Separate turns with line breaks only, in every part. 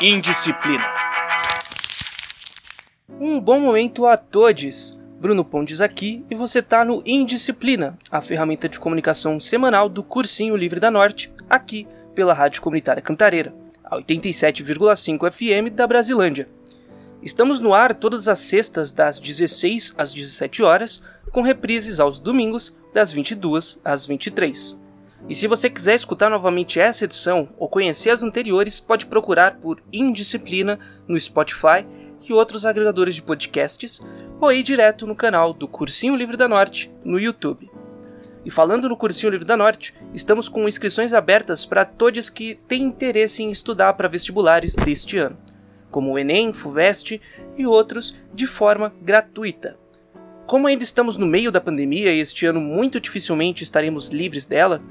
Indisciplina. Um bom momento a todos. Bruno Pontes aqui e você tá no Indisciplina, a ferramenta de comunicação semanal do Cursinho Livre da Norte, aqui pela Rádio Comunitária Cantareira, a 87,5 FM da Brasilândia. Estamos no ar todas as sextas das 16 às 17 horas, com reprises aos domingos das 22 às 23. E se você quiser escutar novamente essa edição ou conhecer as anteriores, pode procurar por Indisciplina no Spotify e outros agregadores de podcasts, ou ir direto no canal do Cursinho Livre da Norte no YouTube. E falando no Cursinho Livre da Norte, estamos com inscrições abertas para todos que têm interesse em estudar para vestibulares deste ano, como o Enem, FUVEST e outros de forma gratuita. Como ainda estamos no meio da pandemia e este ano muito dificilmente estaremos livres dela,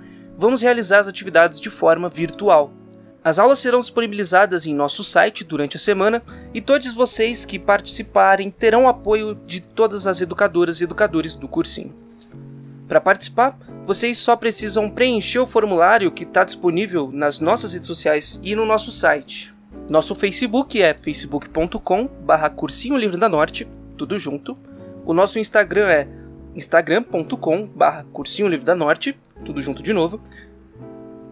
vamos realizar as atividades de forma virtual. As aulas serão disponibilizadas em nosso site durante a semana e todos vocês que participarem terão apoio de todas as educadoras e educadores do cursinho. Para participar, vocês só precisam preencher o formulário que está disponível nas nossas redes sociais e no nosso site. Nosso Facebook é facebook.com/barra Cursinho Livre da Norte, tudo junto. O nosso Instagram é instagram.com/barra Cursinho Livre da Norte, tudo junto de novo.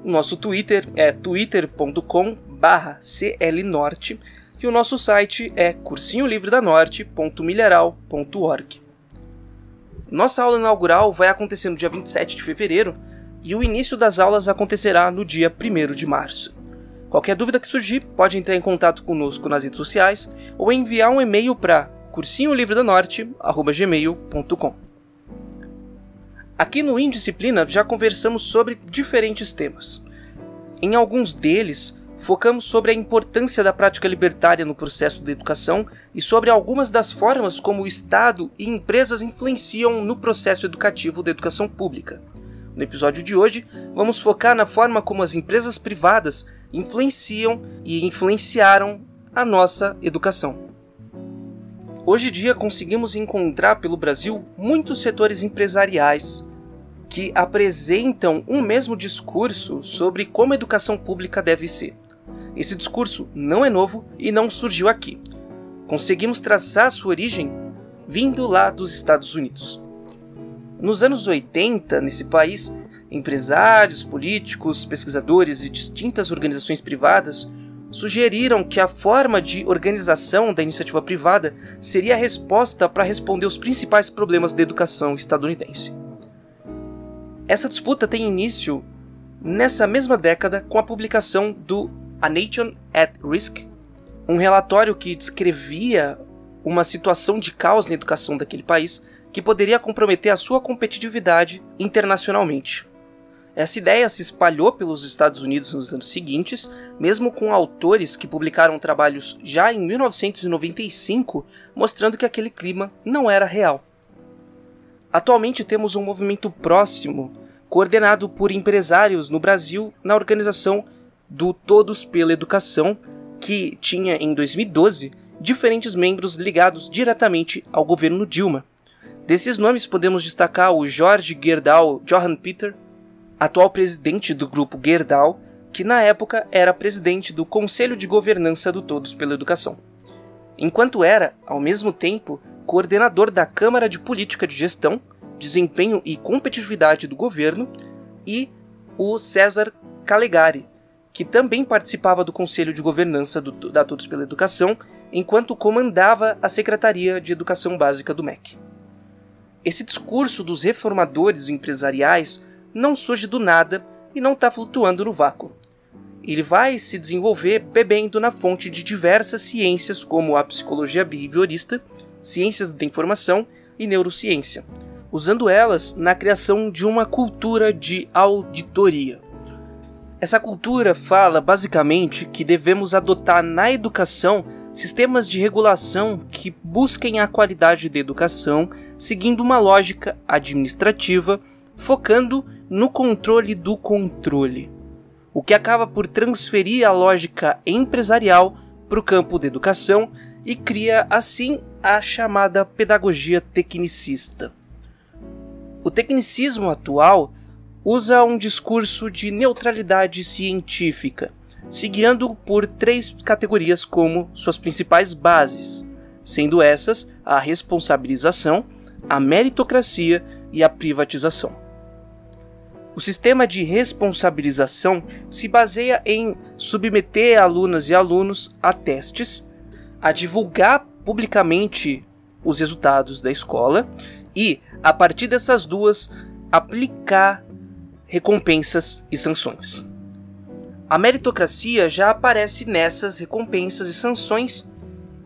O nosso Twitter é twitter.com/clnorte e o nosso site é cursinholivredanorte.milharal.org. Nossa aula inaugural vai acontecer no dia 27 de fevereiro e o início das aulas acontecerá no dia 1 de março. Qualquer dúvida que surgir, pode entrar em contato conosco nas redes sociais ou enviar um e-mail para cursinholivredanorte@gmail.com. Aqui no Indisciplina já conversamos sobre diferentes temas. Em alguns deles, focamos sobre a importância da prática libertária no processo de educação e sobre algumas das formas como o Estado e empresas influenciam no processo educativo da educação pública. No episódio de hoje, vamos focar na forma como as empresas privadas influenciam e influenciaram a nossa educação. Hoje em dia conseguimos encontrar pelo Brasil muitos setores empresariais que apresentam um mesmo discurso sobre como a educação pública deve ser. Esse discurso não é novo e não surgiu aqui. Conseguimos traçar sua origem vindo lá dos Estados Unidos. Nos anos 80, nesse país, empresários, políticos, pesquisadores e distintas organizações privadas sugeriram que a forma de organização da iniciativa privada seria a resposta para responder os principais problemas da educação estadunidense. Essa disputa tem início nessa mesma década com a publicação do A Nation at Risk, um relatório que descrevia uma situação de caos na educação daquele país que poderia comprometer a sua competitividade internacionalmente. Essa ideia se espalhou pelos Estados Unidos nos anos seguintes, mesmo com autores que publicaram trabalhos já em 1995 mostrando que aquele clima não era real. Atualmente temos um movimento próximo, coordenado por empresários no Brasil, na organização do Todos pela Educação, que tinha em 2012 diferentes membros ligados diretamente ao governo Dilma. Desses nomes podemos destacar o Jorge Gerdau Johan Peter, atual presidente do grupo Gerdau, que na época era presidente do Conselho de Governança do Todos pela Educação. Enquanto era, ao mesmo tempo, coordenador da Câmara de Política de Gestão, Desempenho e Competitividade do Governo, e o César Calegari, que também participava do Conselho de Governança do, da Todos pela Educação, enquanto comandava a Secretaria de Educação Básica do MEC. Esse discurso dos reformadores empresariais não surge do nada e não está flutuando no vácuo. Ele vai se desenvolver bebendo na fonte de diversas ciências como a psicologia behaviorista ciências da informação e neurociência, usando elas na criação de uma cultura de auditoria. Essa cultura fala basicamente que devemos adotar na educação sistemas de regulação que busquem a qualidade da educação seguindo uma lógica administrativa, focando no controle do controle, o que acaba por transferir a lógica empresarial para o campo da educação e cria assim a chamada pedagogia tecnicista. O tecnicismo atual usa um discurso de neutralidade científica, se guiando por três categorias como suas principais bases, sendo essas a responsabilização, a meritocracia e a privatização. O sistema de responsabilização se baseia em submeter alunas e alunos a testes, a divulgar publicamente os resultados da escola e, a partir dessas duas, aplicar recompensas e sanções. A meritocracia já aparece nessas recompensas e sanções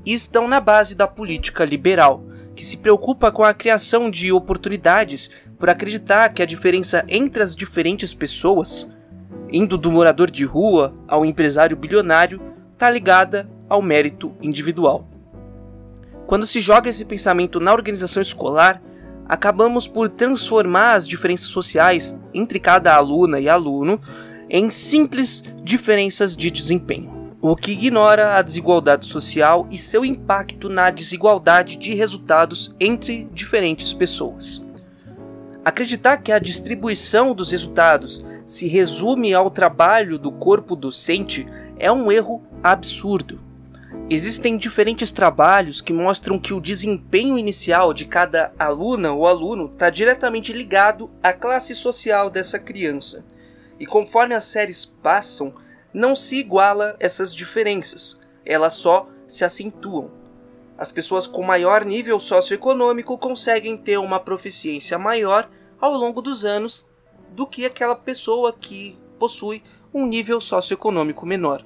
e estão na base da política liberal, que se preocupa com a criação de oportunidades por acreditar que a diferença entre as diferentes pessoas, indo do morador de rua ao empresário bilionário, está ligada ao mérito individual. Quando se joga esse pensamento na organização escolar, acabamos por transformar as diferenças sociais entre cada aluna e aluno em simples diferenças de desempenho, o que ignora a desigualdade social e seu impacto na desigualdade de resultados entre diferentes pessoas. Acreditar que a distribuição dos resultados se resume ao trabalho do corpo docente é um erro absurdo. Existem diferentes trabalhos que mostram que o desempenho inicial de cada aluna ou aluno está diretamente ligado à classe social dessa criança. E conforme as séries passam, não se iguala essas diferenças, elas só se acentuam. As pessoas com maior nível socioeconômico conseguem ter uma proficiência maior ao longo dos anos do que aquela pessoa que possui um nível socioeconômico menor.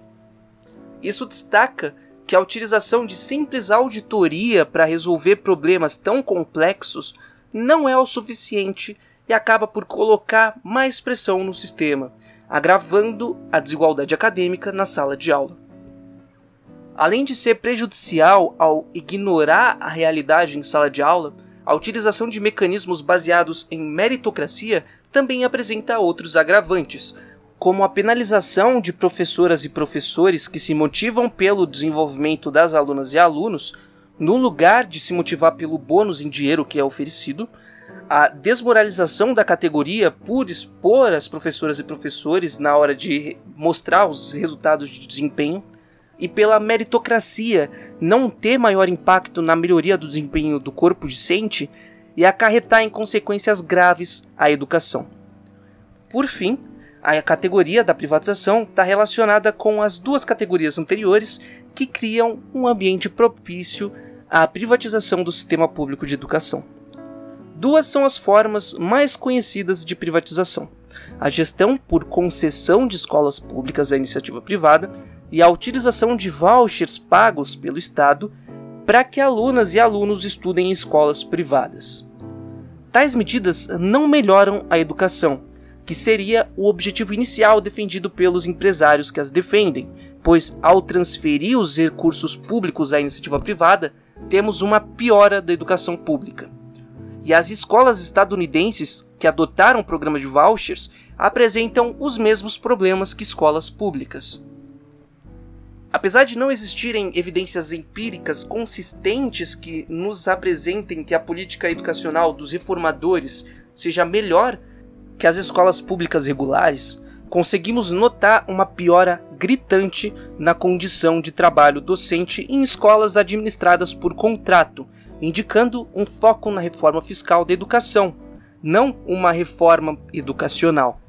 Isso destaca que a utilização de simples auditoria para resolver problemas tão complexos não é o suficiente e acaba por colocar mais pressão no sistema, agravando a desigualdade acadêmica na sala de aula. Além de ser prejudicial ao ignorar a realidade em sala de aula, a utilização de mecanismos baseados em meritocracia também apresenta outros agravantes, como a penalização de professoras e professores que se motivam pelo desenvolvimento das alunas e alunos, no lugar de se motivar pelo bônus em dinheiro que é oferecido, a desmoralização da categoria por expor as professoras e professores na hora de mostrar os resultados de desempenho, e pela meritocracia não ter maior impacto na melhoria do desempenho do corpo discente e acarretar em consequências graves à educação. Por fim, a categoria da privatização está relacionada com as duas categorias anteriores que criam um ambiente propício à privatização do sistema público de educação. Duas são as formas mais conhecidas de privatização: a gestão por concessão de escolas públicas à iniciativa privada e a utilização de vouchers pagos pelo Estado para que alunas e alunos estudem em escolas privadas. Tais medidas não melhoram a educação, que seria o objetivo inicial defendido pelos empresários que as defendem, pois ao transferir os recursos públicos à iniciativa privada, temos uma piora da educação pública. E as escolas estadunidenses que adotaram o programa de vouchers apresentam os mesmos problemas que escolas públicas. Apesar de não existirem evidências empíricas consistentes que nos apresentem que a política educacional dos reformadores seja melhor que as escolas públicas regulares, conseguimos notar uma piora gritante na condição de trabalho docente em escolas administradas por contrato, indicando um foco na reforma fiscal da educação, não uma reforma educacional.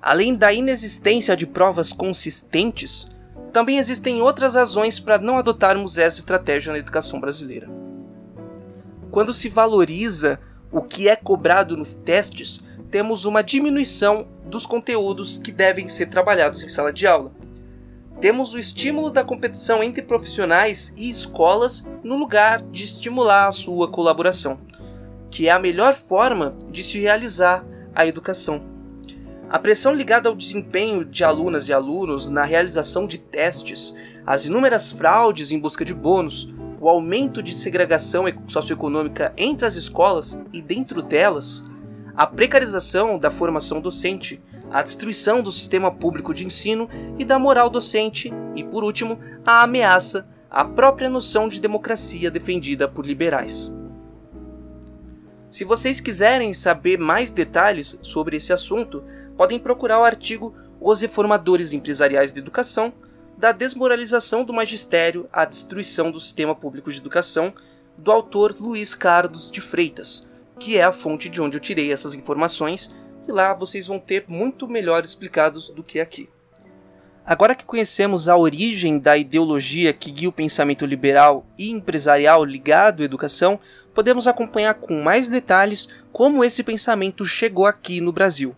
Além da inexistência de provas consistentes, também existem outras razões para não adotarmos essa estratégia na educação brasileira. Quando se valoriza o que é cobrado nos testes, temos uma diminuição dos conteúdos que devem ser trabalhados em sala de aula. Temos o estímulo da competição entre profissionais e escolas no lugar de estimular a sua colaboração, que é a melhor forma de se realizar a educação. A pressão ligada ao desempenho de alunas e alunos na realização de testes, as inúmeras fraudes em busca de bônus, o aumento de segregação socioeconômica entre as escolas e dentro delas, a precarização da formação docente, a destruição do sistema público de ensino e da moral docente e, por último, a ameaça à própria noção de democracia defendida por liberais. Se vocês quiserem saber mais detalhes sobre esse assunto, podem procurar o artigo Os Reformadores Empresariais de Educação, da desmoralização do magistério à destruição do sistema público de educação, do autor Luiz Carlos de Freitas, que é a fonte de onde eu tirei essas informações, e lá vocês vão ter muito melhor explicados do que aqui. Agora que conhecemos a origem da ideologia que guia o pensamento liberal e empresarial ligado à educação, podemos acompanhar com mais detalhes como esse pensamento chegou aqui no Brasil.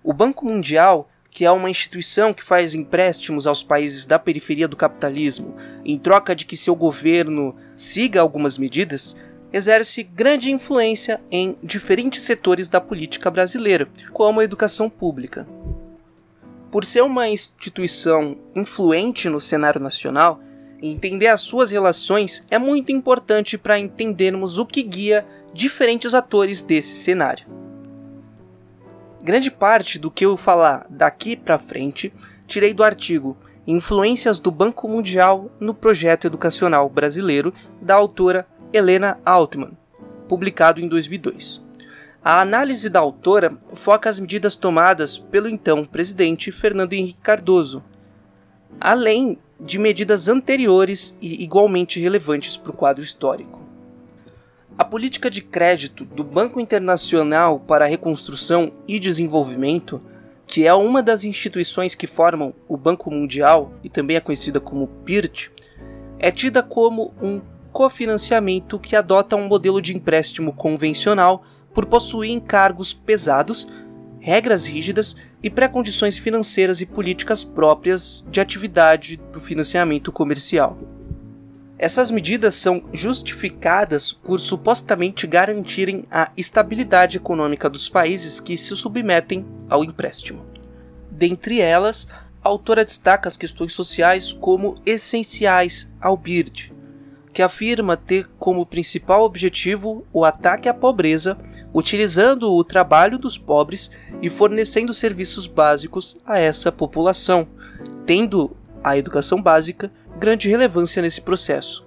O Banco Mundial, que é uma instituição que faz empréstimos aos países da periferia do capitalismo em troca de que seu governo siga algumas medidas, exerce grande influência em diferentes setores da política brasileira, como a educação pública. Por ser uma instituição influente no cenário nacional, entender as suas relações é muito importante para entendermos o que guia diferentes atores desse cenário. Grande parte do que eu falar daqui para frente tirei do artigo Influências do Banco Mundial no Projeto Educacional Brasileiro, da autora Helena Altman, publicado em 2002. A análise da autora foca as medidas tomadas pelo então presidente Fernando Henrique Cardoso, além de medidas anteriores e igualmente relevantes para o quadro histórico. A política de crédito do Banco Internacional para a Reconstrução e Desenvolvimento, que é uma das instituições que formam o Banco Mundial e também é conhecida como PIRT, é tida como um cofinanciamento que adota um modelo de empréstimo convencional por possuir encargos pesados, regras rígidas e pré-condições financeiras e políticas próprias de atividade do financiamento comercial. Essas medidas são justificadas por supostamente garantirem a estabilidade econômica dos países que se submetem ao empréstimo. Dentre elas, a autora destaca as questões sociais como essenciais ao BIRD, que afirma ter como principal objetivo o ataque à pobreza, utilizando o trabalho dos pobres e fornecendo serviços básicos a essa população, tendo a educação básica grande relevância nesse processo.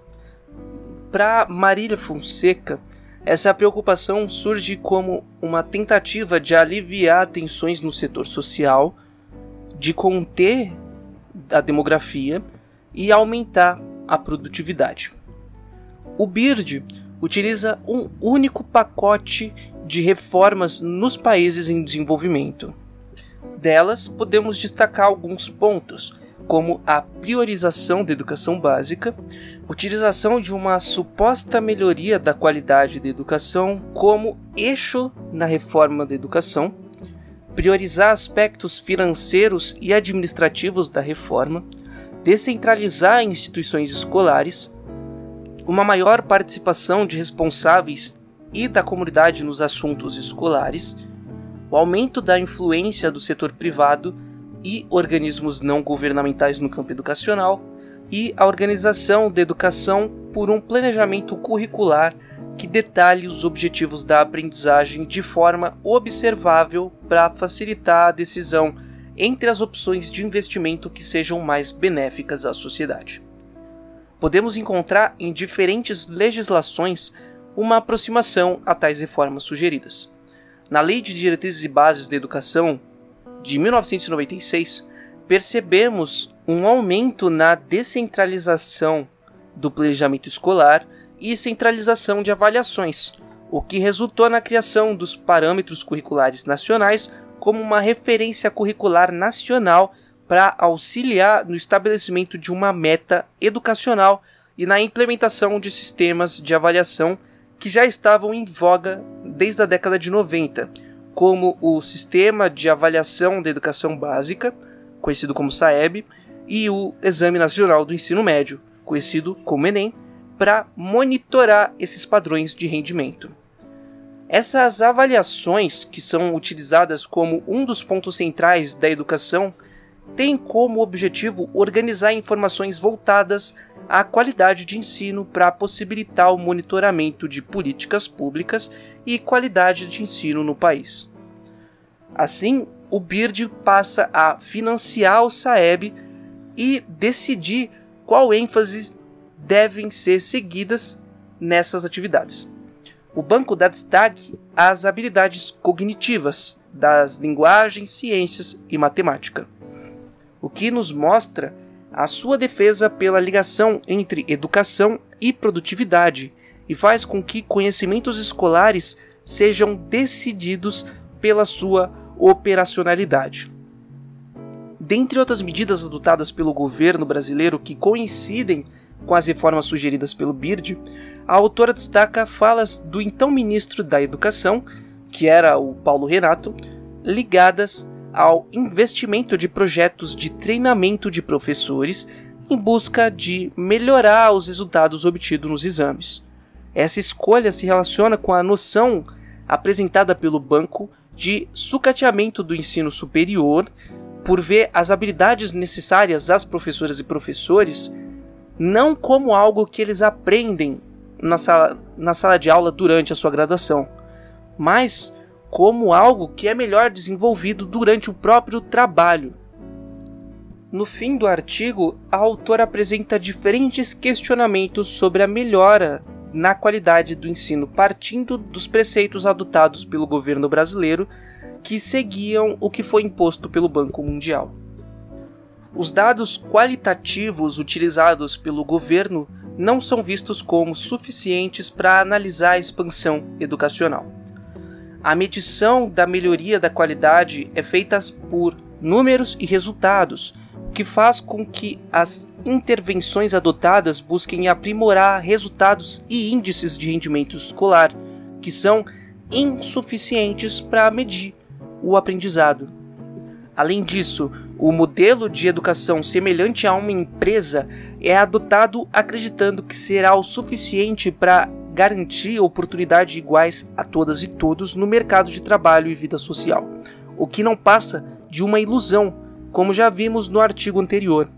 Para Marília Fonseca, essa preocupação surge como uma tentativa de aliviar tensões no setor social, de conter a demografia e aumentar a produtividade. O BIRD utiliza um único pacote de reformas nos países em desenvolvimento. Delas, podemos destacar alguns pontos, como a priorização da educação básica, utilização de uma suposta melhoria da qualidade da educação como eixo na reforma da educação, priorizar aspectos financeiros e administrativos da reforma, descentralizar instituições escolares, uma maior participação de responsáveis e da comunidade nos assuntos escolares, o aumento da influência do setor privado e organismos não governamentais no campo educacional, e a organização da educação por um planejamento curricular que detalhe os objetivos da aprendizagem de forma observável para facilitar a decisão entre as opções de investimento que sejam mais benéficas à sociedade podemos encontrar em diferentes legislações uma aproximação a tais reformas sugeridas. Na Lei de Diretrizes e Bases da Educação de 1996, percebemos um aumento na descentralização do planejamento escolar e centralização de avaliações, o que resultou na criação dos parâmetros curriculares nacionais como uma referência curricular nacional para auxiliar no estabelecimento de uma meta educacional e na implementação de sistemas de avaliação que já estavam em voga desde a década de 90, como o Sistema de Avaliação da Educação Básica, conhecido como SAEB, e o Exame Nacional do Ensino Médio, conhecido como Enem, para monitorar esses padrões de rendimento. Essas avaliações, que são utilizadas como um dos pontos centrais da educação, tem como objetivo organizar informações voltadas à qualidade de ensino para possibilitar o monitoramento de políticas públicas e qualidade de ensino no país. Assim, o BIRD passa a financiar o SAEB e decidir qual ênfase devem ser seguidas nessas atividades. O banco dá destaque às habilidades cognitivas das linguagens, ciências e matemática, o que nos mostra a sua defesa pela ligação entre educação e produtividade e faz com que conhecimentos escolares sejam decididos pela sua operacionalidade. Dentre outras medidas adotadas pelo governo brasileiro que coincidem com as reformas sugeridas pelo BIRD, a autora destaca falas do então ministro da Educação, que era o Paulo Renato, ligadas ao investimento de projetos de treinamento de professores em busca de melhorar os resultados obtidos nos exames. Essa escolha se relaciona com a noção apresentada pelo banco de sucateamento do ensino superior por ver as habilidades necessárias às professoras e professores não como algo que eles aprendem na sala, na sala de aula durante a sua graduação, mas como algo que é melhor desenvolvido durante o próprio trabalho. No fim do artigo, a autora apresenta diferentes questionamentos sobre a melhora na qualidade do ensino partindo dos preceitos adotados pelo governo brasileiro que seguiam o que foi imposto pelo Banco Mundial. Os dados qualitativos utilizados pelo governo não são vistos como suficientes para analisar a expansão educacional. A medição da melhoria da qualidade é feita por números e resultados, o que faz com que as intervenções adotadas busquem aprimorar resultados e índices de rendimento escolar, que são insuficientes para medir o aprendizado. Além disso, o modelo de educação semelhante a uma empresa é adotado acreditando que será o suficiente para garantir oportunidades iguais a todas e todos no mercado de trabalho e vida social, o que não passa de uma ilusão, como já vimos no artigo anterior.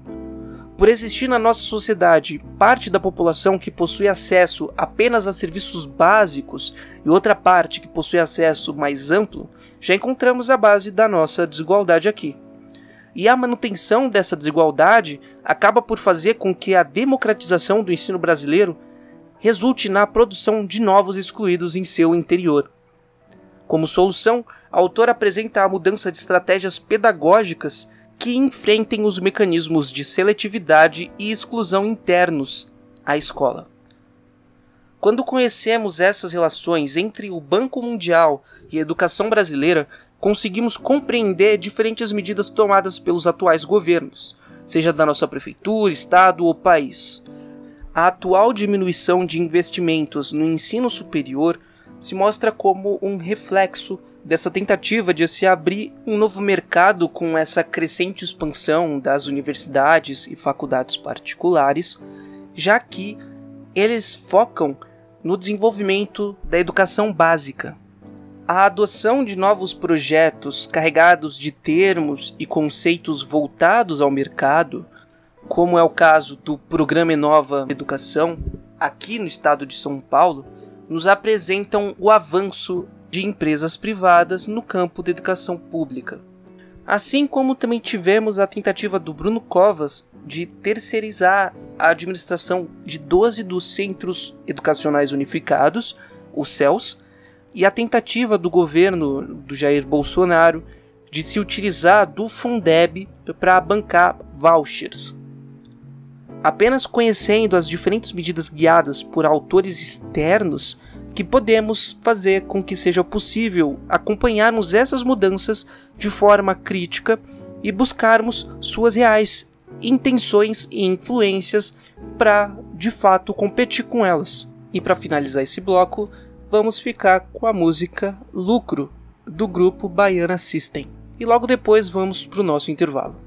Por existir na nossa sociedade parte da população que possui acesso apenas a serviços básicos e outra parte que possui acesso mais amplo, já encontramos a base da nossa desigualdade aqui. E a manutenção dessa desigualdade acaba por fazer com que a democratização do ensino brasileiro resulte na produção de novos excluídos em seu interior. Como solução, a autora apresenta a mudança de estratégias pedagógicas que enfrentem os mecanismos de seletividade e exclusão internos à escola. Quando conhecemos essas relações entre o Banco Mundial e a educação brasileira, conseguimos compreender diferentes medidas tomadas pelos atuais governos, seja da nossa prefeitura, estado ou país a atual diminuição de investimentos no ensino superior se mostra como um reflexo dessa tentativa de se abrir um novo mercado com essa crescente expansão das universidades e faculdades particulares, já que eles focam no desenvolvimento da educação básica. A adoção de novos projetos carregados de termos e conceitos voltados ao mercado como é o caso do Programa Inova Educação, aqui no estado de São Paulo, nos apresentam o avanço de empresas privadas no campo da educação pública. Assim como também tivemos a tentativa do Bruno Covas de terceirizar a administração de 12 dos Centros Educacionais Unificados, os CELS, e a tentativa do governo do Jair Bolsonaro de se utilizar do Fundeb para bancar vouchers. Apenas conhecendo as diferentes medidas guiadas por autores externos que podemos fazer com que seja possível acompanharmos essas mudanças de forma crítica e buscarmos suas reais intenções e influências para de fato competir com elas. E para finalizar esse bloco, vamos ficar com a música Lucro do grupo Baiana System. E logo depois vamos para o nosso intervalo.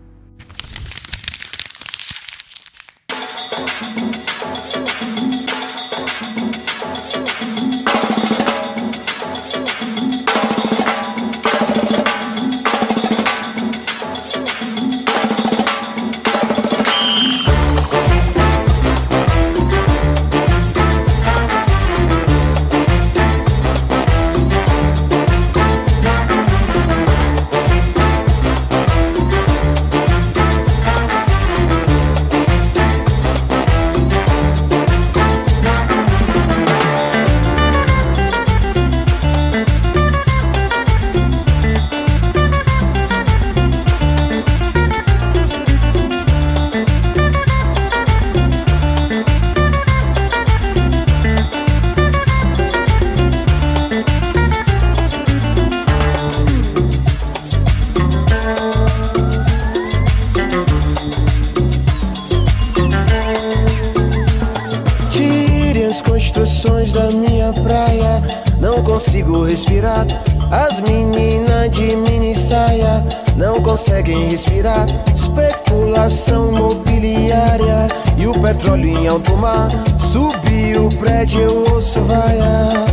Especulação mobiliária e o petróleo em alto mar. Subiu o prédio, eu ouço vaiar.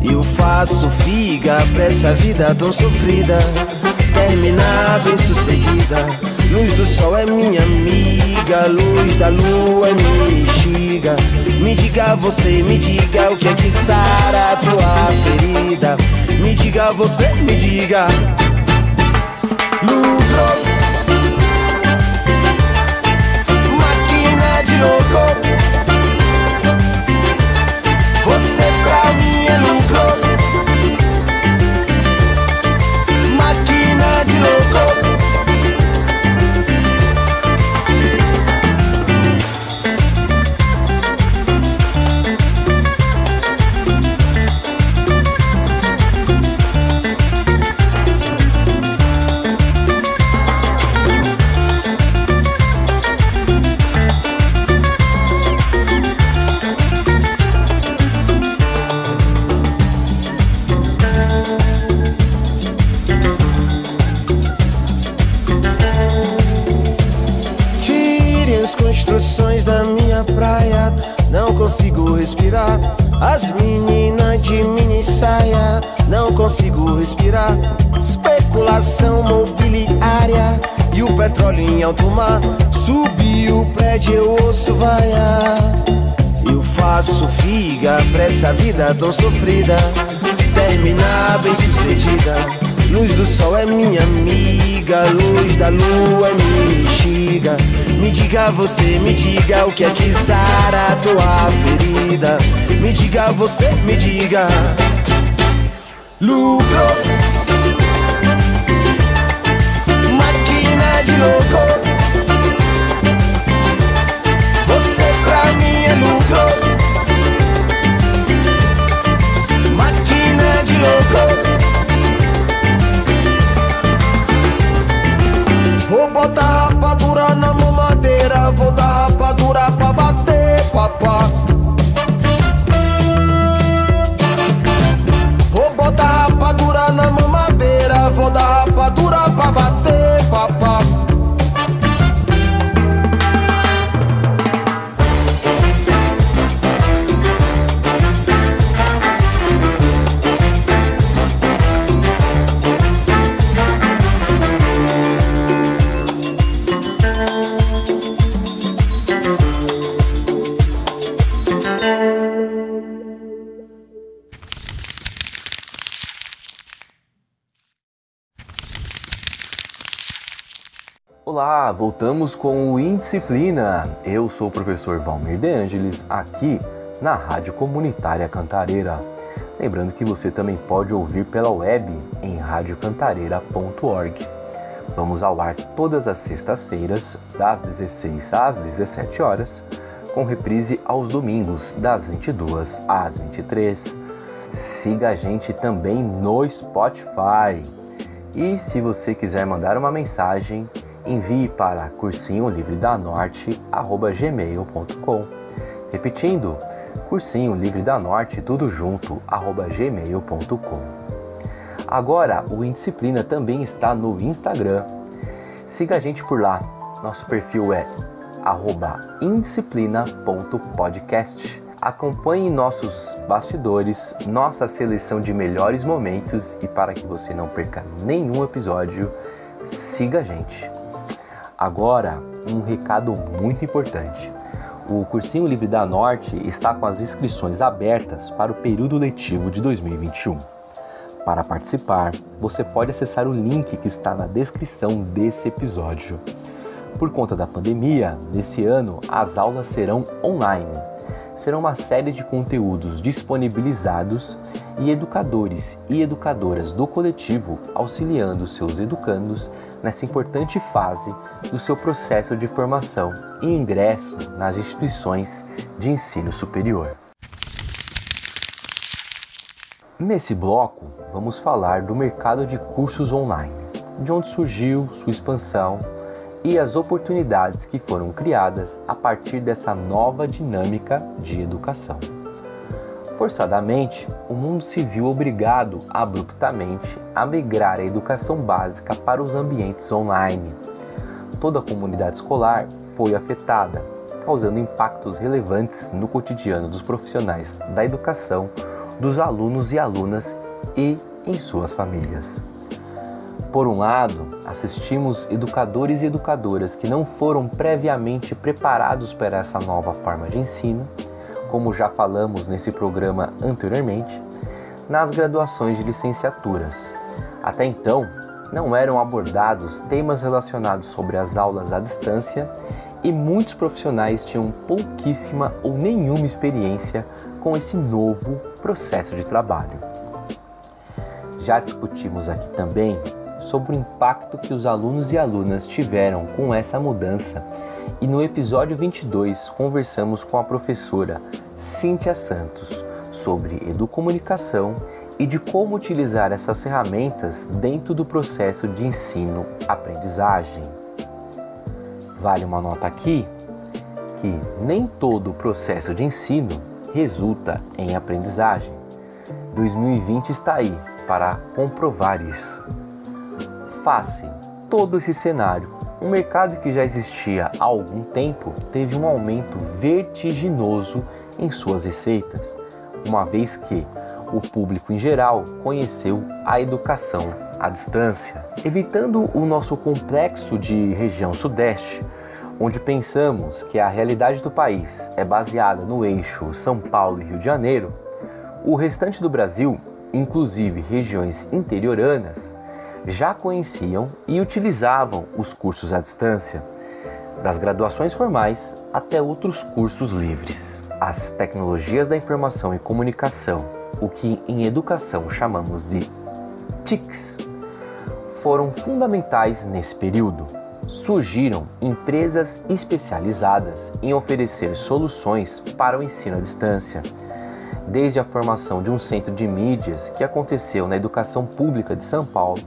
Eu faço figa pra essa vida tão sofrida. Terminar bem sucedida. Luz do sol é minha amiga, luz da lua é minha. Me diga você, me diga o que é que sara a tua ferida. Me diga você, me diga. Petróleo em alto mar. Subiu o prédio, eu ouço vaiar. Eu faço figa pra essa vida tão sofrida. Terminar bem sucedida. Luz do sol é minha amiga, luz da lua é minha instiga. Me diga você, me diga o que é que sara a tua ferida. Me diga você, me diga. Lucro, louco. Você pra mim é lucro. Máquina de louco. Vou botar rapadura na mamadeira, vou dar rapadura pra bater, papá.
Olá, voltamos com o Indisciplina. Eu sou o professor Valmir De Angelis, aqui na Rádio Comunitária Cantareira. Lembrando que você também pode ouvir pela web em radiocantareira.org. Vamos ao ar todas as sextas-feiras, das 16 às 17 horas, com reprise aos domingos, das 22 às 23. Siga a gente também no Spotify. E se você quiser mandar uma mensagem, envie para cursinho livre da norte@gmail.com. Repetindo, cursinho livre da norte tudo junto gmail.com. Agora, o Indisciplina também está no Instagram. Siga a gente por lá. Nosso perfil é indisciplina.podcast. Acompanhe nossos bastidores, nossa seleção de melhores momentos e para que você não perca nenhum episódio, siga a gente. Agora, um recado muito importante. O Cursinho Livre da Norte está com as inscrições abertas para o período letivo de 2021. Para participar, você pode acessar o link que está na descrição desse episódio. Por conta da pandemia, nesse ano as aulas serão online serão uma série de conteúdos disponibilizados e educadores e educadoras do coletivo auxiliando seus educandos nessa importante fase do seu processo de formação e ingresso nas instituições de ensino superior. Nesse bloco, vamos falar do mercado de cursos online, de onde surgiu sua expansão e as oportunidades que foram criadas a partir dessa nova dinâmica de educação. Forçadamente, o mundo se viu obrigado abruptamente a migrar a educação básica para os ambientes online. Toda a comunidade escolar foi afetada, causando impactos relevantes no cotidiano dos profissionais da educação, dos alunos e alunas e em suas famílias. Por um lado, assistimos educadores e educadoras que não foram previamente preparados para essa nova forma de ensino, como já falamos nesse programa anteriormente, nas graduações de licenciaturas. Até então, não eram abordados temas relacionados sobre as aulas à distância e muitos profissionais tinham pouquíssima ou nenhuma experiência com esse novo processo de trabalho. Já discutimos aqui também sobre o impacto que os alunos e alunas tiveram com essa mudança e no episódio 22 conversamos com a professora Cíntia Santos sobre educomunicação e de como utilizar essas ferramentas dentro do processo de ensino-aprendizagem. Vale uma nota aqui que nem todo o processo de ensino resulta em aprendizagem. 2020 está aí para comprovar isso. Face. Todo esse cenário, um mercado que já existia há algum tempo teve um aumento vertiginoso em suas receitas, uma vez que o público em geral conheceu a educação à distância, evitando o nosso complexo de região sudeste, onde pensamos que a realidade do país é baseada no eixo São Paulo e Rio de Janeiro, o restante do Brasil, inclusive regiões interioranas, já conheciam e utilizavam os cursos à distância, das graduações formais até outros cursos livres. As tecnologias da informação e comunicação, o que em educação chamamos de TICs, foram fundamentais nesse período. Surgiram empresas especializadas em oferecer soluções para o ensino à distância, desde a formação de um centro de mídias que aconteceu na educação pública de São Paulo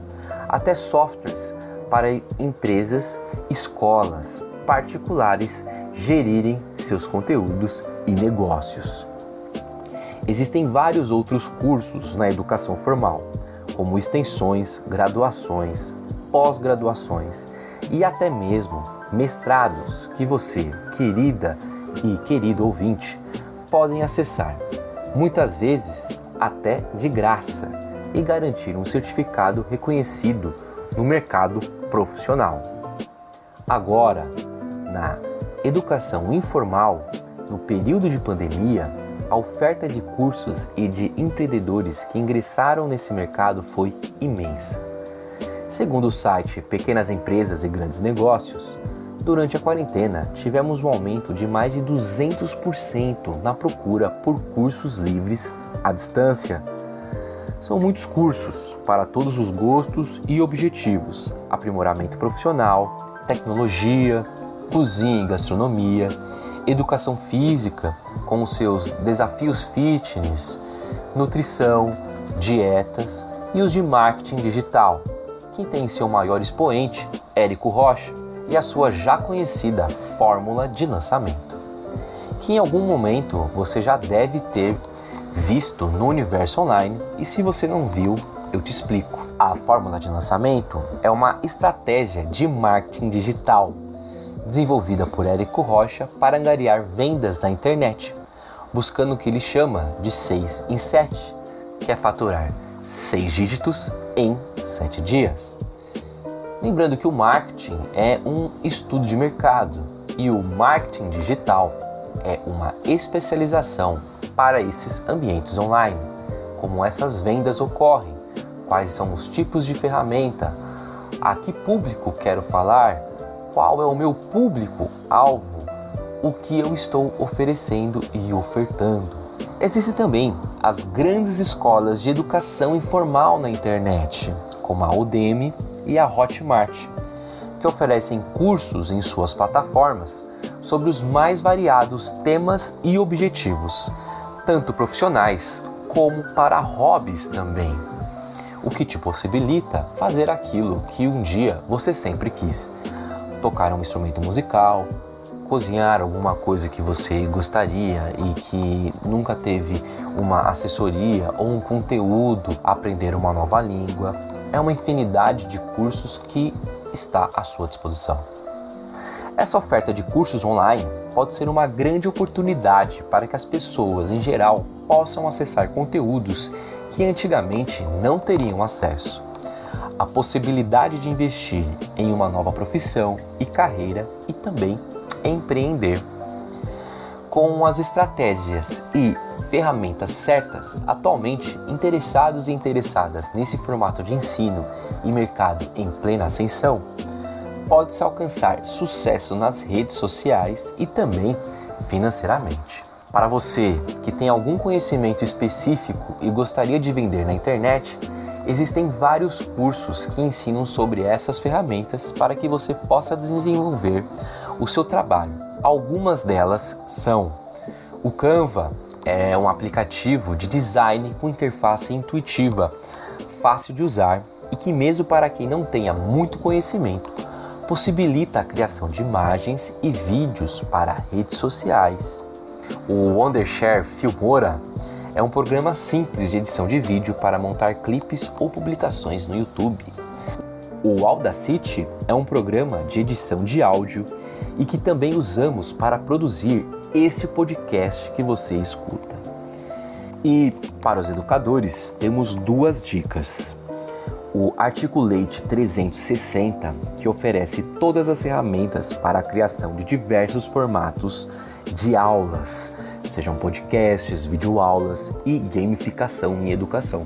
até softwares para empresas, escolas, particulares gerirem seus conteúdos e negócios. Existem vários outros cursos na educação formal, como extensões, graduações, pós-graduações e até mesmo mestrados que você, querida e querido ouvinte, podem acessar, muitas vezes até de graça e garantir um certificado reconhecido no mercado profissional. Agora, na educação informal, no período de pandemia, a oferta de cursos e de empreendedores que ingressaram nesse mercado foi imensa. Segundo o site Pequenas Empresas e Grandes Negócios, durante a quarentena tivemos um aumento de mais de 200% na procura por cursos livres à distância são muitos cursos para todos os gostos e objetivos: aprimoramento profissional, tecnologia, cozinha e gastronomia, educação física com os seus desafios fitness, nutrição, dietas e os de marketing digital, que tem seu maior expoente, Érico Rocha, e a sua já conhecida fórmula de lançamento, que em algum momento você já deve ter visto no universo online e se você não viu, eu te explico. A fórmula de lançamento é uma estratégia de marketing digital desenvolvida por Érico Rocha para angariar vendas na internet, buscando o que ele chama de 6 em 7, que é faturar 6 dígitos em 7 dias. Lembrando que o marketing é um estudo de mercado e o marketing digital é uma especialização para esses ambientes online, como essas vendas ocorrem, quais são os tipos de ferramenta, a que público quero falar, qual é o meu público-alvo, o que eu estou oferecendo e ofertando. Existem também as grandes escolas de educação informal na internet, como a Udemy e a Hotmart, que oferecem cursos em suas plataformas sobre os mais variados temas e objetivos, tanto profissionais como para hobbies também, o que te possibilita fazer aquilo que um dia você sempre quis: tocar um instrumento musical, cozinhar alguma coisa que você gostaria e que nunca teve uma assessoria ou um conteúdo, aprender uma nova língua. É uma infinidade de cursos que está à sua disposição. Essa oferta de cursos online pode ser uma grande oportunidade para que as pessoas, em geral, possam acessar conteúdos que antigamente não teriam acesso. A possibilidade de investir em uma nova profissão e carreira e também empreender. Com as estratégias e ferramentas certas, atualmente interessados e interessadas nesse formato de ensino e mercado em plena ascensão, pode-se alcançar sucesso nas redes sociais e também financeiramente. Para você que tem algum conhecimento específico e gostaria de vender na internet, existem vários cursos que ensinam sobre essas ferramentas para que você possa desenvolver o seu trabalho. Algumas delas são o Canva, é um aplicativo de design com interface intuitiva, fácil de usar e que mesmo para quem não tenha muito conhecimento, possibilita a criação de imagens e vídeos para redes sociais. O Wondershare Filmora é um programa simples de edição de vídeo para montar clipes ou publicações no YouTube. O Audacity é um programa de edição de áudio e que também usamos para produzir este podcast que você escuta. E para os educadores, temos duas dicas. O Articulate 360, que oferece todas as ferramentas para a criação de diversos formatos de aulas, sejam podcasts, videoaulas e gamificação em educação.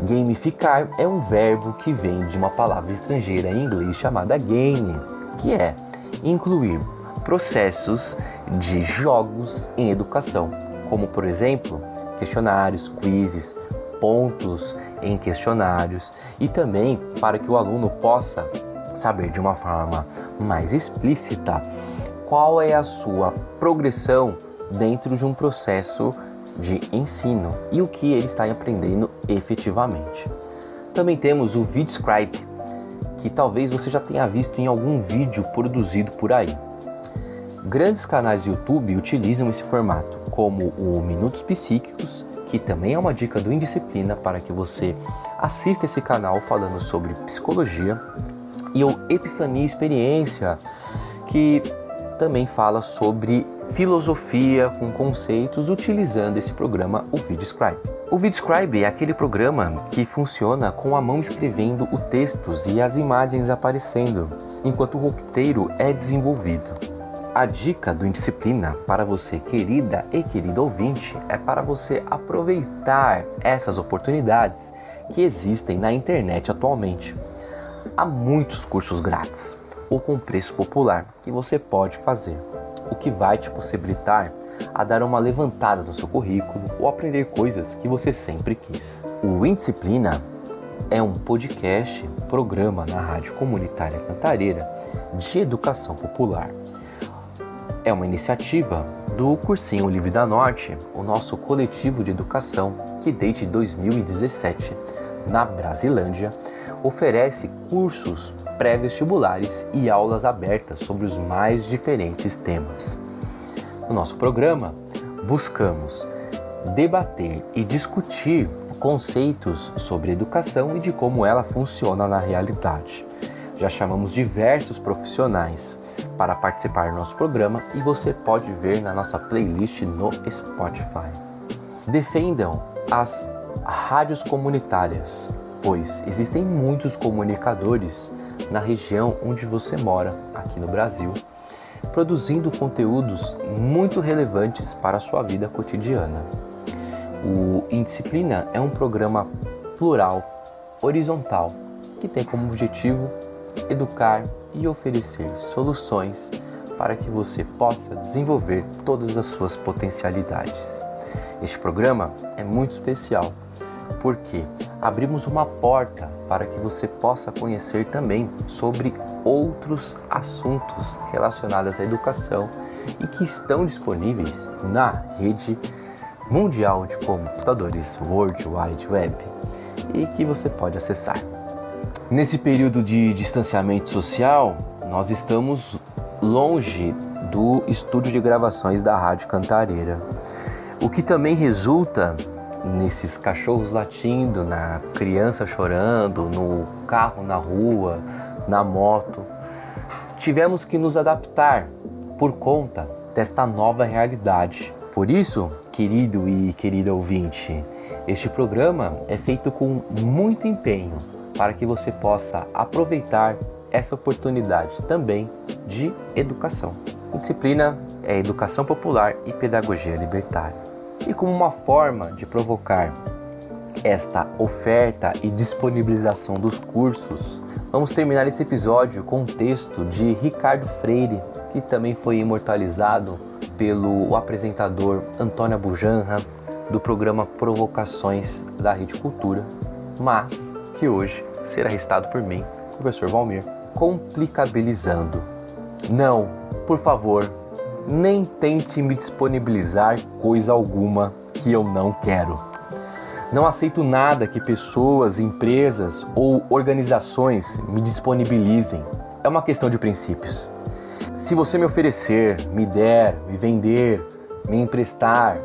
Gamificar é um verbo que vem de uma palavra estrangeira em inglês chamada game, que é incluir processos de jogos em educação, como por exemplo, questionários, quizzes, pontos em questionários e também para que o aluno possa saber de uma forma mais explícita qual é a sua progressão dentro de um processo de ensino e o que ele está aprendendo efetivamente. Também temos o VidScribe, que talvez você já tenha visto em algum vídeo produzido por aí. Grandes canais de YouTube utilizam esse formato, como o Minutos Psíquicos, que também é uma dica do Indisciplina para que você assista esse canal falando sobre psicologia, e o Epifania Experiência, que também fala sobre filosofia com conceitos utilizando esse programa, o VidScribe. O VidScribe é aquele programa que funciona com a mão escrevendo os textos e as imagens aparecendo, enquanto o roteiro é desenvolvido. A dica do Indisciplina para você, querida e querido ouvinte, é para você aproveitar essas oportunidades que existem na internet atualmente. Há muitos cursos grátis ou com preço popular que você pode fazer o que vai te possibilitar a dar uma levantada no seu currículo ou aprender coisas que você sempre quis. O Indisciplina é um podcast, programa na Rádio Comunitária Cantareira de Educação Popular. É uma iniciativa do Cursinho Livre da Norte, o nosso coletivo de educação que desde 2017, na Brasilândia, oferece cursos pré-vestibulares e aulas abertas sobre os mais diferentes temas. No nosso programa, buscamos debater e discutir conceitos sobre educação e de como ela funciona na realidade. Já chamamos diversos profissionais para participar do nosso programa e você pode ver na nossa playlist no Spotify. Defendam as rádios comunitárias, pois existem muitos comunicadores na região onde você mora, aqui no Brasil, produzindo conteúdos muito relevantes para a sua vida cotidiana. O Indisciplina é um programa plural, horizontal, que tem como objetivo educar e oferecer soluções para que você possa desenvolver todas as suas potencialidades. Este programa é muito especial porque abrimos uma porta para que você possa conhecer também sobre outros assuntos relacionados à educação e que estão disponíveis na rede mundial de computadores World Wide Web e que você pode acessar. Nesse período de distanciamento social, nós estamos longe do estúdio de gravações da Rádio Cantareira. O que também resulta nesses cachorros latindo, na criança chorando, no carro na rua, na moto. Tivemos que nos adaptar por conta desta nova realidade. Por isso, querido e querida ouvinte, este programa é feito com muito empenho para que você possa aproveitar essa oportunidade também de educação. A disciplina é Educação Popular e Pedagogia Libertária. E como uma forma de provocar esta oferta e disponibilização dos cursos, vamos terminar esse episódio com um texto de Ricardo Freire, que também foi imortalizado pelo apresentador Antônio Bujanra do programa Provocações da Rede Cultura, mas que hoje será restado por mim, professor Valmir, complicabilizando. Não, por favor, nem tente me disponibilizar coisa alguma que eu não quero. Não aceito nada que pessoas, empresas ou organizações me disponibilizem. É uma questão de princípios. Se você me oferecer, me der, me vender, me emprestar,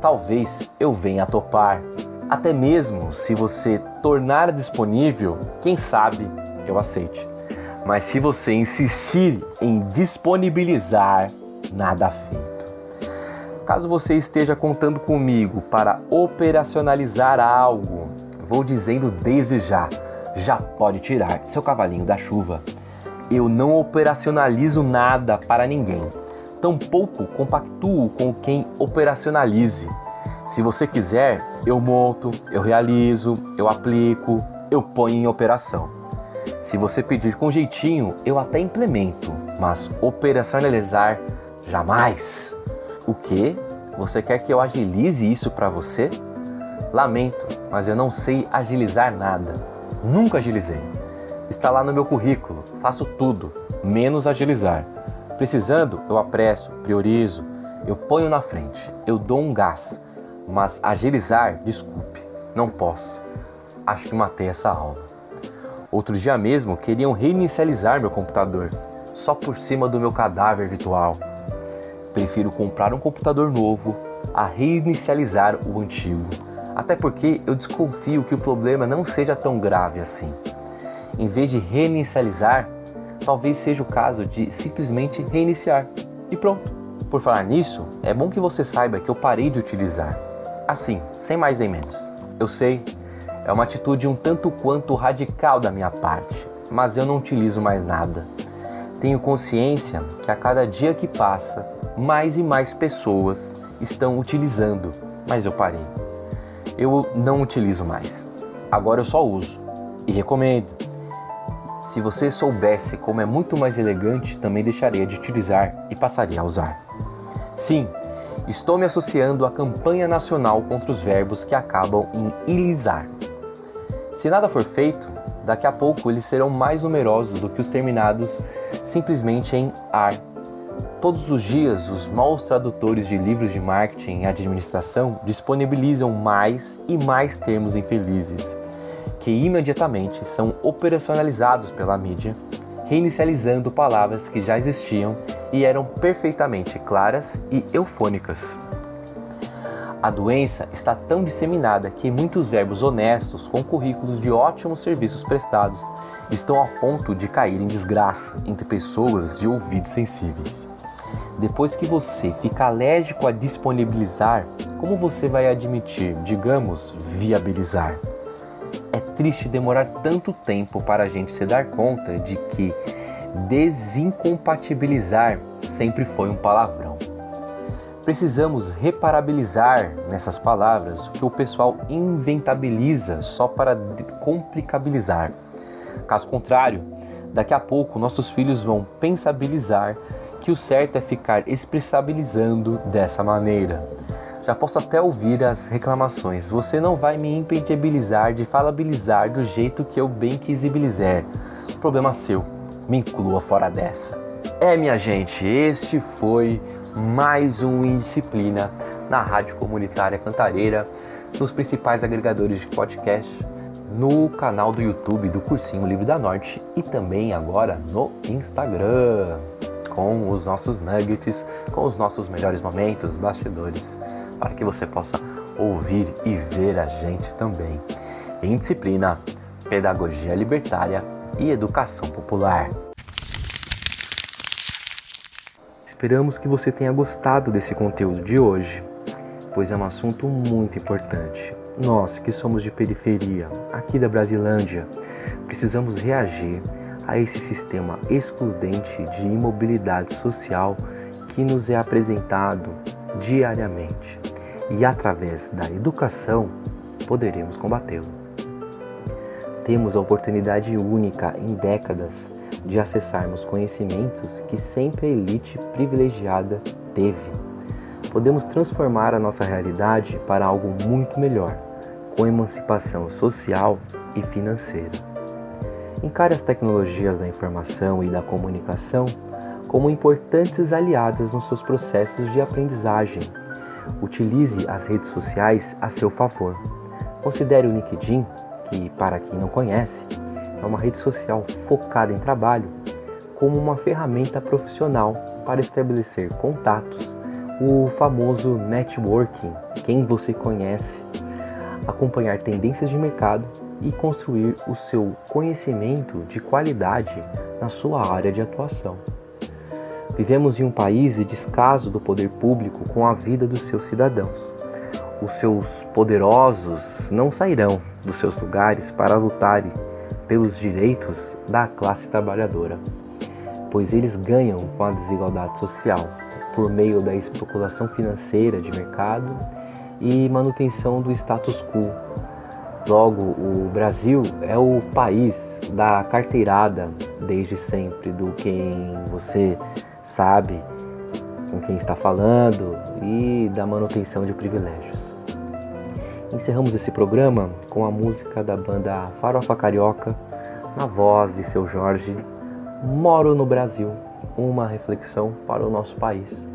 talvez eu venha a topar. Até mesmo se você tornar disponível, quem sabe eu aceite. Mas se você insistir em disponibilizar, nada feito. Caso você esteja contando comigo para operacionalizar algo, vou dizendo desde já, já pode tirar seu cavalinho da chuva. Eu não operacionalizo nada para ninguém. Tampouco compactuo com quem operacionalize. Se você quiser, eu monto, eu realizo, eu aplico, eu ponho em operação. Se você pedir com jeitinho, eu até implemento, mas operacionalizar jamais. O que? Você quer que eu agilize isso para você? Lamento, mas eu não sei agilizar nada. Nunca agilizei. Está lá no meu currículo. Faço tudo, menos agilizar. Precisando, eu apresso, priorizo, eu ponho na frente, eu dou um gás. Mas agilizar, desculpe, não posso. Acho que matei essa aula. Outro dia mesmo queriam reinicializar meu computador, só por cima do meu cadáver virtual. Prefiro comprar um computador novo a reinicializar o antigo. Até porque eu desconfio que o problema não seja tão grave assim. Em vez de reinicializar, talvez seja o caso de simplesmente reiniciar. E pronto. Por falar nisso, é bom que você saiba que eu parei de utilizar. Assim, sem mais nem menos. Eu sei, é uma atitude um tanto quanto radical da minha parte, mas eu não utilizo mais nada. Tenho consciência que a cada dia que passa, mais e mais pessoas estão utilizando, mas eu parei. Eu não utilizo mais. Agora eu só uso e recomendo. Se você soubesse como é muito mais elegante, também deixaria de utilizar e passaria a usar. Sim, estou me associando à campanha nacional contra os verbos que acabam em ilizar. Se nada for feito, daqui a pouco eles serão mais numerosos do que os terminados simplesmente em ar Todos os dias, os maus tradutores de livros de marketing e administração disponibilizam mais e mais termos infelizes, que imediatamente são operacionalizados pela mídia, reinicializando palavras que já existiam e eram perfeitamente claras e eufônicas. A doença está tão disseminada que muitos verbos honestos com currículos de ótimos serviços prestados estão a ponto de cair em desgraça entre pessoas de ouvidos sensíveis. Depois que você fica alérgico a disponibilizar, como você vai admitir, digamos, viabilizar? É triste demorar tanto tempo para a gente se dar conta de que desincompatibilizar sempre foi um palavrão. Precisamos reparabilizar nessas palavras o que o pessoal inventabiliza só para complicabilizar. Caso contrário, daqui a pouco nossos filhos vão pensabilizar que o certo é ficar expressabilizando dessa maneira. Já posso até ouvir as reclamações. Você não vai me impedibilizar de falabilizar do jeito que eu bem quisibilizar. Problema seu. Me inclua fora dessa. É, minha gente, este foi mais um Indisciplina na Rádio Comunitária Cantareira, nos principais agregadores de podcast, no canal do YouTube do Cursinho Livre da Norte e também agora no Instagram. com os nossos nuggets, com os nossos melhores momentos, bastidores, para que você possa ouvir e ver a gente também. Em disciplina, pedagogia libertária e educação popular. Esperamos que você tenha gostado desse conteúdo de hoje, pois é um assunto muito importante. Nós que somos de periferia, aqui da Brasilândia, precisamos reagir a esse sistema excludente de imobilidade social que nos é apresentado diariamente e através da educação poderemos combatê-lo. Temos a oportunidade única em décadas de acessarmos conhecimentos que sempre a elite privilegiada teve. Podemos transformar a nossa realidade para algo muito melhor, com emancipação social e financeira. Encare as tecnologias da informação e da comunicação como importantes aliadas nos seus processos de aprendizagem. Utilize as redes sociais a seu favor. Considere o LinkedIn, que, para quem não conhece, é uma rede social focada em trabalho, como uma ferramenta profissional para estabelecer contatos, o famoso networking, quem você conhece, acompanhar tendências de mercado e construir o seu conhecimento de qualidade na sua área de atuação. Vivemos em um país de descaso do poder público com a vida dos seus cidadãos. Os seus poderosos não sairão dos seus lugares para lutarem pelos direitos da classe trabalhadora, pois eles ganham com a desigualdade social por meio da especulação financeira de mercado e manutenção do status quo. Logo, o Brasil é o país da carteirada desde sempre, do quem você sabe com quem está falando e da manutenção de privilégios. Encerramos esse programa com a música da banda Farofa Carioca, na voz de seu Jorge, Moro no Brasil, uma reflexão para o nosso país.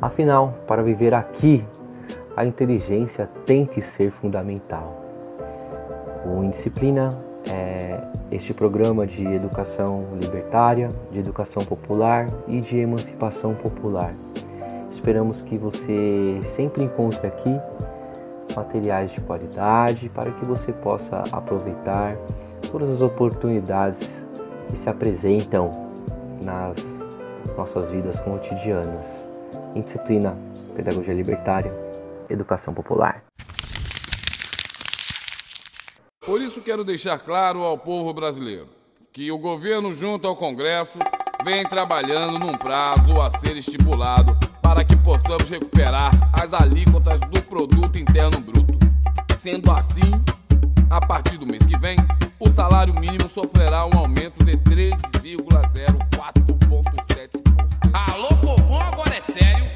Afinal, para viver aqui, a inteligência tem que ser fundamental. O Indisciplina é este programa de educação libertária, de educação popular e de emancipação popular. Esperamos que você sempre encontre aqui materiais de qualidade para que você possa aproveitar todas as oportunidades que se apresentam nas nossas vidas cotidianas. Em disciplina, pedagogia libertária, educação popular.
Por isso quero deixar claro ao povo brasileiro que o governo junto ao Congresso vem trabalhando num prazo a ser estipulado para que possamos recuperar as alíquotas do produto interno bruto. Sendo assim, a partir do mês que vem, o salário mínimo sofrerá um aumento de 3,04,7%.
Alô, povão, agora é sério.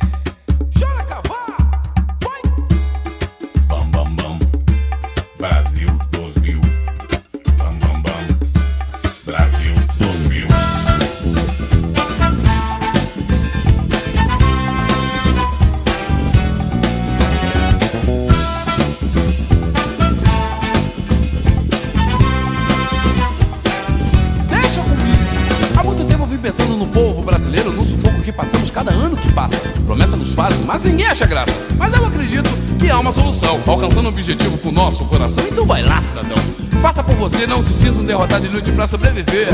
Mas ninguém acha graça. Mas eu acredito que há uma solução, alcançando o objetivo com o nosso coração. Então vai lá, cidadão. Faça por você, não se sinta um derrotado e lute pra sobreviver.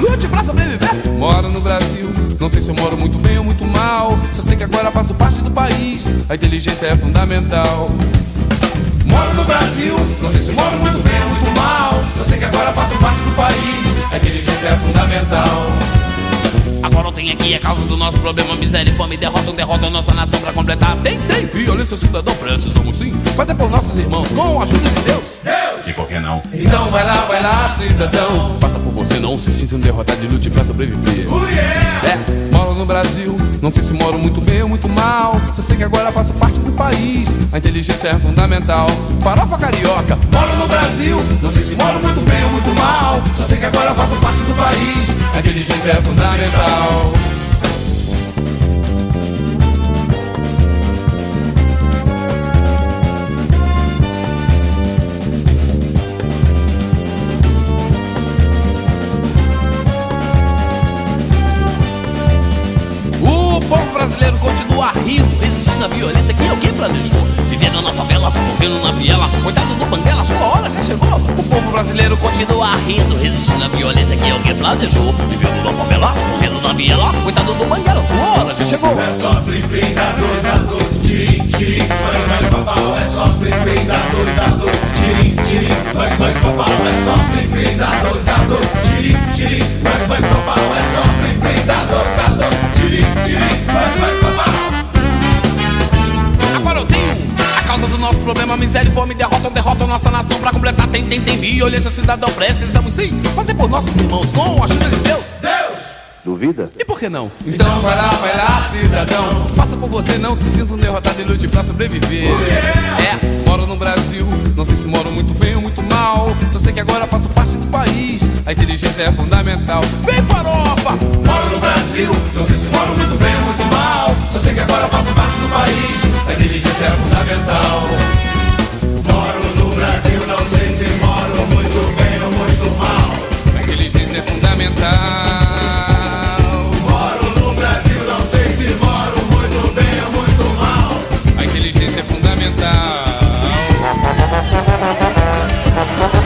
Lute pra sobreviver.
Moro no Brasil, não sei se eu moro muito bem ou muito mal. Só sei que agora faço parte do país, a inteligência é fundamental. Moro no Brasil, não sei se moro muito bem ou muito mal. Só sei que agora faço parte do país, a inteligência é fundamental.
Agora tenho aqui a causa do nosso problema, miséria e fome. Derrotam, derrotam nossa nação pra completar. Tem, tem
Violência cidadão, precisamos sim fazer por nossos irmãos com a ajuda de Deus.
E por que não?
Então vai lá, vai lá, cidadão. Faça por você, não se sinta um derrotado e lute pra sobreviver. É, moro no Brasil, não sei se moro muito bem ou muito mal. Só sei que agora faço parte do país, a inteligência é fundamental. Farofa carioca, moro no Brasil, não sei se moro muito bem ou muito mal. Só sei que agora faço parte do país, a inteligência é fundamental. Planejou. Vivendo na favela, morrendo na viela, coitado do banguelo, sua hora já chegou.
É só plim plim da dois, da dois, tirim, tirim, mãe, mãe, papau. É só plim plim da dois, da dois, tirim, tirim, mãe, mãe, papau. É só plim plim da dois, da dois, tirim, tirim, mãe, mãe, papau. É só plim plim da dois, da dois, tirim, tirim, mãe, mãe, papau.
Causa do nosso problema, miséria e fome, derrota, derrota nossa nação pra completar. Tem, tem, tem violência, cidadão, precisamos sim fazer por nossos irmãos com a ajuda de Deus.
Duvida?
E por que não? Então vai lá, vai lá, cidadão. Faça por você, não se sinta um derrotado e lute pra sobreviver. É, moro no Brasil, não sei se moro muito bem ou muito mal. Só sei que agora faço parte do país, a inteligência é fundamental. Vem farofa!
Moro no Brasil, não sei se moro muito bem ou muito mal. Só sei que agora faço parte do país, a inteligência é fundamental. Moro no Brasil, não sei se
moro muito bem ou muito mal. A inteligência é fundamental. Moro no Brasil, não sei se moro muito bem ou muito mal. A inteligência é fundamental. Ha ha ha.